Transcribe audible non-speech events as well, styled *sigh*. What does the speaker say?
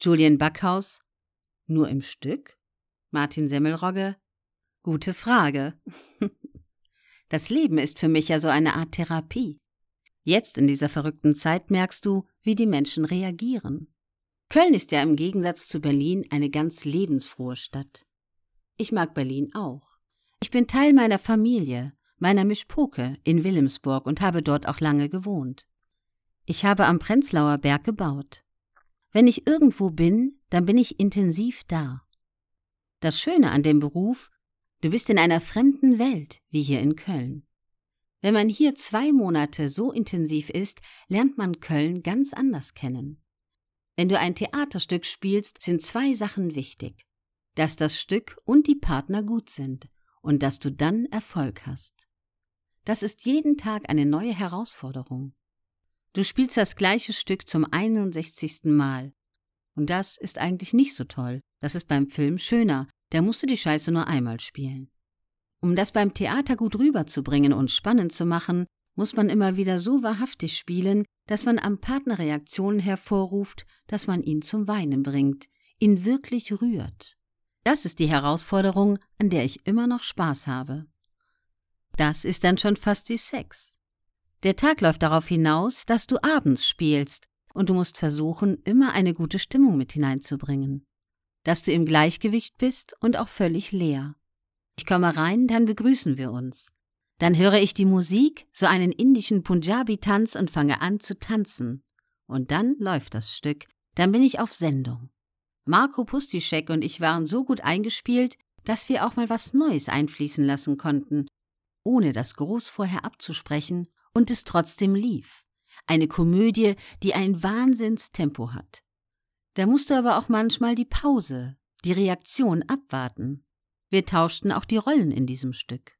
Julian Backhaus. Nur im Stück? Martin Semmelrogge. Gute Frage. *laughs* Das Leben ist für mich ja so eine Art Therapie. Jetzt in dieser verrückten Zeit merkst du, wie die Menschen reagieren. Köln ist ja im Gegensatz zu Berlin eine ganz lebensfrohe Stadt. Ich mag Berlin auch. Ich bin Teil meiner Familie, meiner Mischpoke in Wilhelmsburg und habe dort auch lange gewohnt. Ich habe am Prenzlauer Berg gebaut. Wenn ich irgendwo bin, dann bin ich intensiv da. Das Schöne an dem Beruf, du bist in einer fremden Welt, wie hier in Köln. Wenn man hier zwei Monate so intensiv ist, lernt man Köln ganz anders kennen. Wenn du ein Theaterstück spielst, sind zwei Sachen wichtig. Dass das Stück und die Partner gut sind und dass du dann Erfolg hast. Das ist jeden Tag eine neue Herausforderung. Du spielst das gleiche Stück zum 61. Mal. Und das ist eigentlich nicht so toll. Das ist beim Film schöner. Da musst du die Scheiße nur einmal spielen. Um das beim Theater gut rüberzubringen und spannend zu machen, muss man immer wieder so wahrhaftig spielen, dass man am Partner Reaktionen hervorruft, dass man ihn zum Weinen bringt, ihn wirklich rührt. Das ist die Herausforderung, an der ich immer noch Spaß habe. Das ist dann schon fast wie Sex. Der Tag läuft darauf hinaus, dass du abends spielst und du musst versuchen, immer eine gute Stimmung mit hineinzubringen. Dass du im Gleichgewicht bist und auch völlig leer. Ich komme rein, dann begrüßen wir uns. Dann höre ich die Musik, so einen indischen Punjabi-Tanz und fange an zu tanzen. Und dann läuft das Stück, dann bin ich auf Sendung. Marco Pustischek und ich waren so gut eingespielt, dass wir auch mal was Neues einfließen lassen konnten, ohne das groß vorher abzusprechen, und es trotzdem lief. Eine Komödie, die ein Wahnsinnstempo hat. Da musst du aber auch manchmal die Pause, die Reaktion abwarten. Wir tauschten auch die Rollen in diesem Stück.